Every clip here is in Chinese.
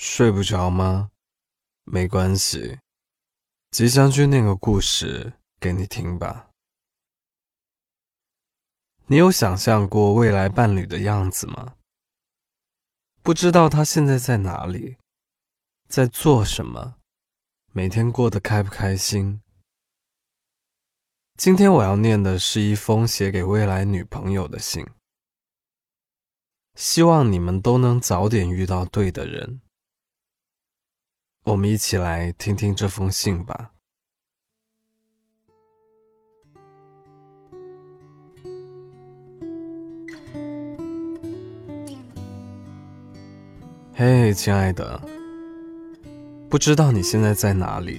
睡不着吗？没关系，吉祥君念个故事给你听吧。你有想象过未来伴侣的样子吗？不知道他现在在哪里，在做什么，每天过得开不开心？今天我要念的是一封写给未来女朋友的信，希望你们都能早点遇到对的人。我们一起来听听这封信吧。嘿，亲爱的，不知道你现在在哪里？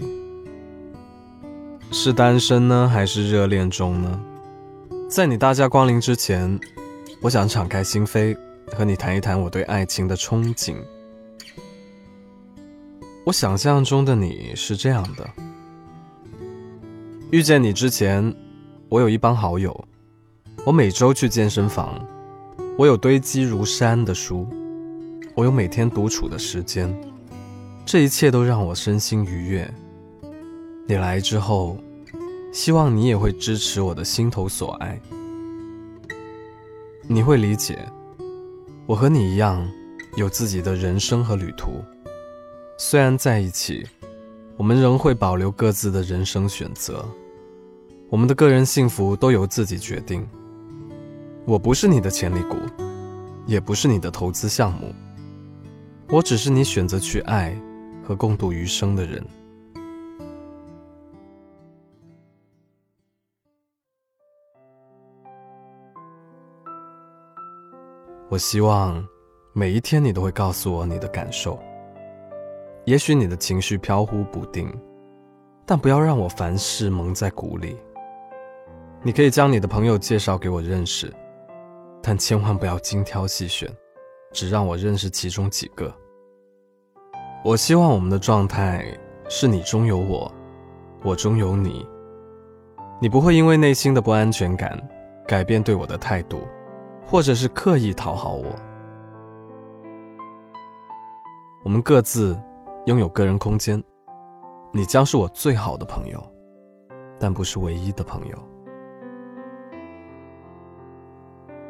是单身呢，还是热恋中呢？在你大驾光临之前，我想敞开心扉，和你谈一谈我对爱情的憧憬。我想象中的你是这样的：遇见你之前，我有一帮好友，我每周去健身房，我有堆积如山的书，我有每天独处的时间，这一切都让我身心愉悦。你来之后，希望你也会支持我的心头所爱，你会理解，我和你一样，有自己的人生和旅途。虽然在一起，我们仍会保留各自的人生选择，我们的个人幸福都由自己决定。我不是你的潜力股，也不是你的投资项目，我只是你选择去爱和共度余生的人。我希望每一天你都会告诉我你的感受。也许你的情绪飘忽不定，但不要让我凡事蒙在鼓里。你可以将你的朋友介绍给我认识，但千万不要精挑细选，只让我认识其中几个。我希望我们的状态是你中有我，我中有你。你不会因为内心的不安全感改变对我的态度，或者是刻意讨好我。我们各自。拥有个人空间，你将是我最好的朋友，但不是唯一的朋友。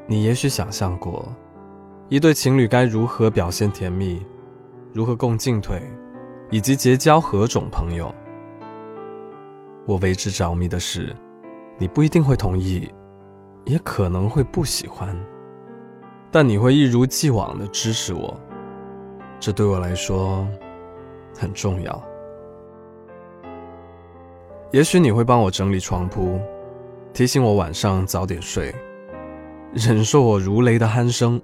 你也许想象过，一对情侣该如何表现甜蜜，如何共进退，以及结交何种朋友。我为之着迷的是，你不一定会同意，也可能会不喜欢，但你会一如既往的支持我。这对我来说。很重要。也许你会帮我整理床铺，提醒我晚上早点睡，忍受我如雷的鼾声。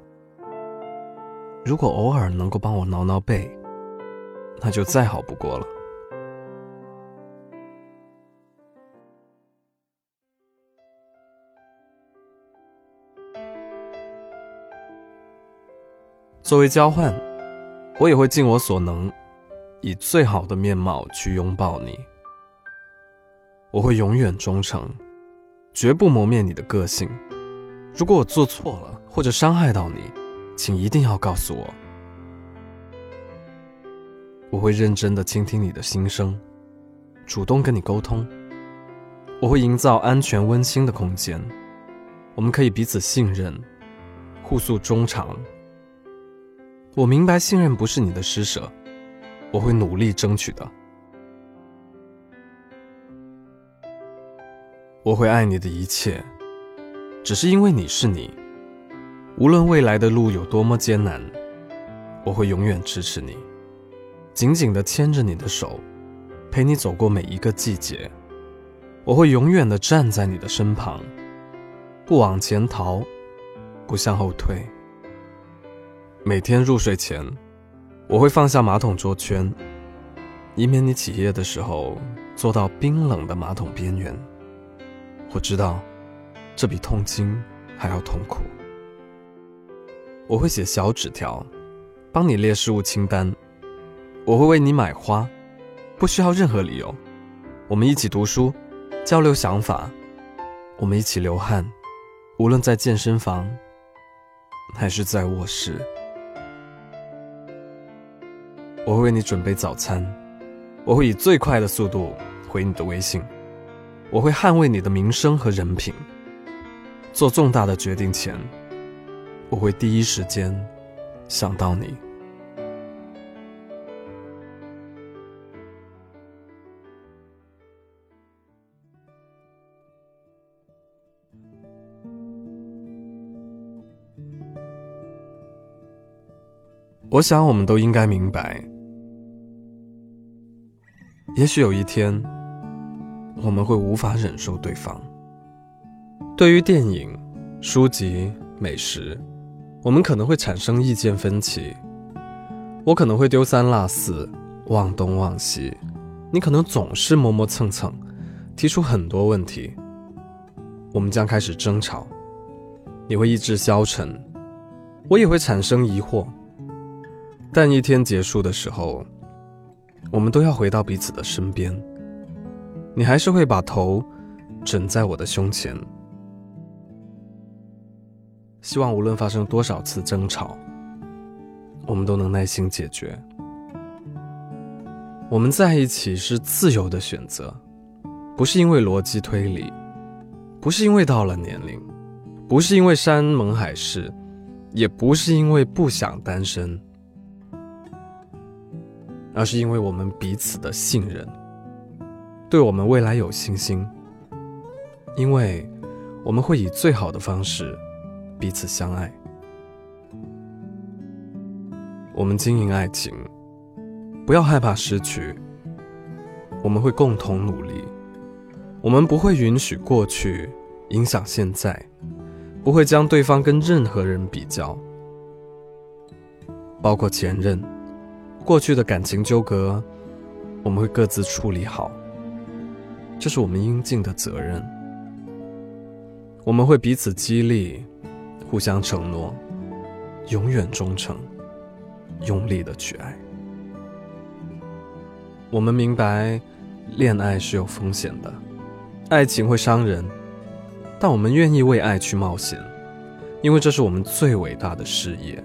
如果偶尔能够帮我挠挠背，那就再好不过了。作为交换，我也会尽我所能。以最好的面貌去拥抱你，我会永远忠诚，绝不磨灭你的个性。如果我做错了或者伤害到你，请一定要告诉我。我会认真的倾听你的心声，主动跟你沟通。我会营造安全温馨的空间，我们可以彼此信任，互诉衷肠。我明白信任不是你的施舍。我会努力争取的。我会爱你的一切，只是因为你是你。无论未来的路有多么艰难，我会永远支持你，紧紧的牵着你的手，陪你走过每一个季节。我会永远的站在你的身旁，不往前逃，不向后退。每天入睡前。我会放下马桶桌圈，以免你起夜的时候坐到冰冷的马桶边缘。我知道，这比痛经还要痛苦。我会写小纸条，帮你列事务清单。我会为你买花，不需要任何理由。我们一起读书，交流想法。我们一起流汗，无论在健身房，还是在卧室。我会为你准备早餐，我会以最快的速度回你的微信，我会捍卫你的名声和人品。做重大的决定前，我会第一时间想到你。我想，我们都应该明白，也许有一天，我们会无法忍受对方。对于电影、书籍、美食，我们可能会产生意见分歧。我可能会丢三落四、忘东忘西，你可能总是磨磨蹭蹭，提出很多问题。我们将开始争吵，你会意志消沉，我也会产生疑惑。但一天结束的时候，我们都要回到彼此的身边。你还是会把头枕在我的胸前。希望无论发生多少次争吵，我们都能耐心解决。我们在一起是自由的选择，不是因为逻辑推理，不是因为到了年龄，不是因为山盟海誓，也不是因为不想单身。而是因为我们彼此的信任，对我们未来有信心，因为我们会以最好的方式彼此相爱。我们经营爱情，不要害怕失去。我们会共同努力，我们不会允许过去影响现在，不会将对方跟任何人比较，包括前任。过去的感情纠葛，我们会各自处理好，这是我们应尽的责任。我们会彼此激励，互相承诺，永远忠诚，用力的去爱。我们明白，恋爱是有风险的，爱情会伤人，但我们愿意为爱去冒险，因为这是我们最伟大的事业。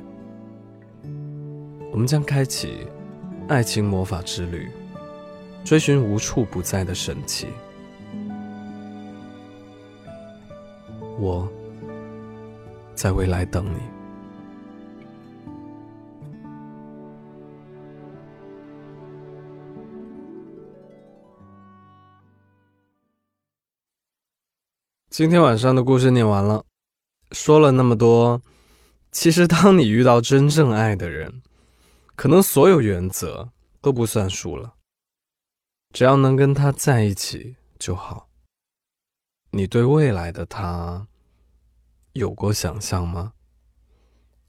我们将开启爱情魔法之旅，追寻无处不在的神奇。我在未来等你。今天晚上的故事念完了，说了那么多，其实当你遇到真正爱的人。可能所有原则都不算数了，只要能跟他在一起就好。你对未来的他有过想象吗？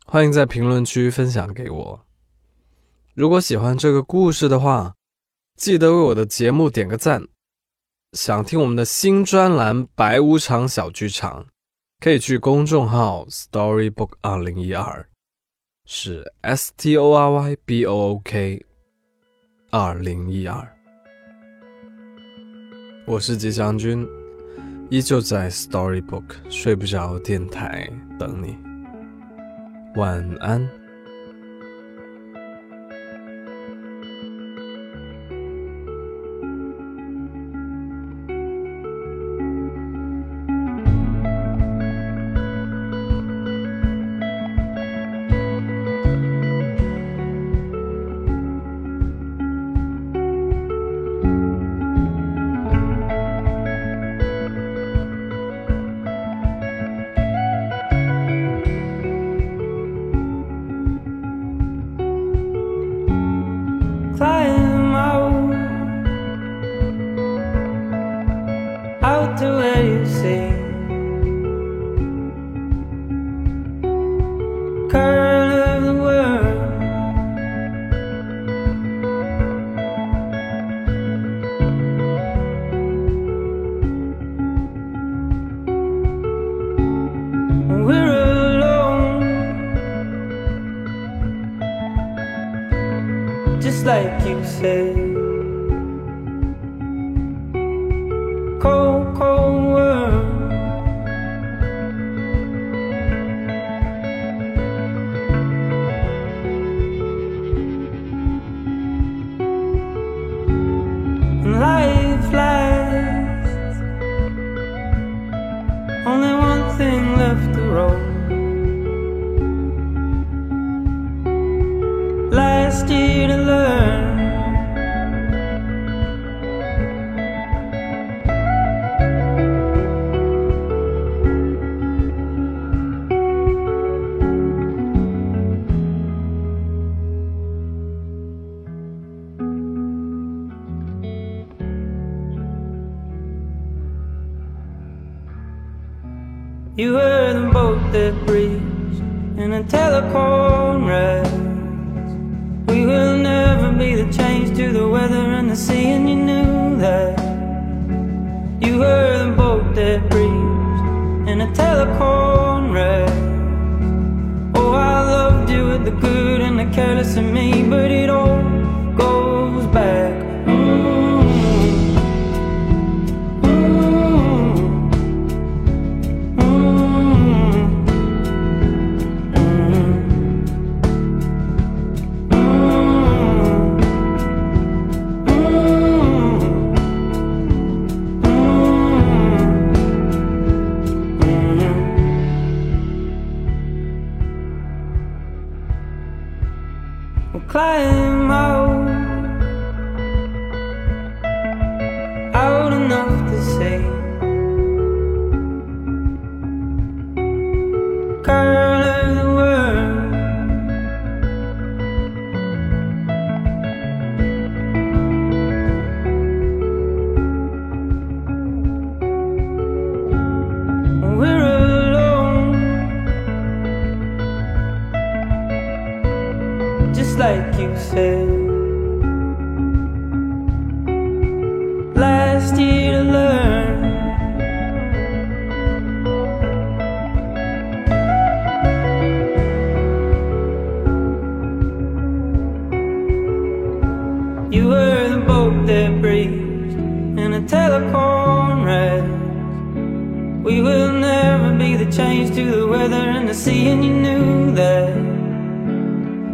欢迎在评论区分享给我。如果喜欢这个故事的话，记得为我的节目点个赞。想听我们的新专栏《白无常小剧场》，可以去公众号 Storybook 二零一二。是 S T O R Y B O O K，二零一二。我是吉祥君，依旧在 Storybook 睡不着电台等你。晚安。say. You were the boat that breached in a telephone rest. We will never be the change to the weather and the sea, and you knew that. You were the boat that breached in a telephone rest. Oh, I loved you with the good and the careless in me, but it all climb up. Like. Last year to learn. You were the boat that breached in a telephone rest. We will never be the change to the weather and the sea, and you knew that.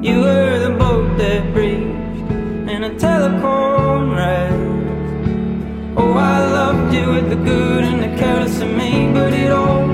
You were the that breathed in a telephone rack. Oh, I loved you with the good and the careless of me, but it all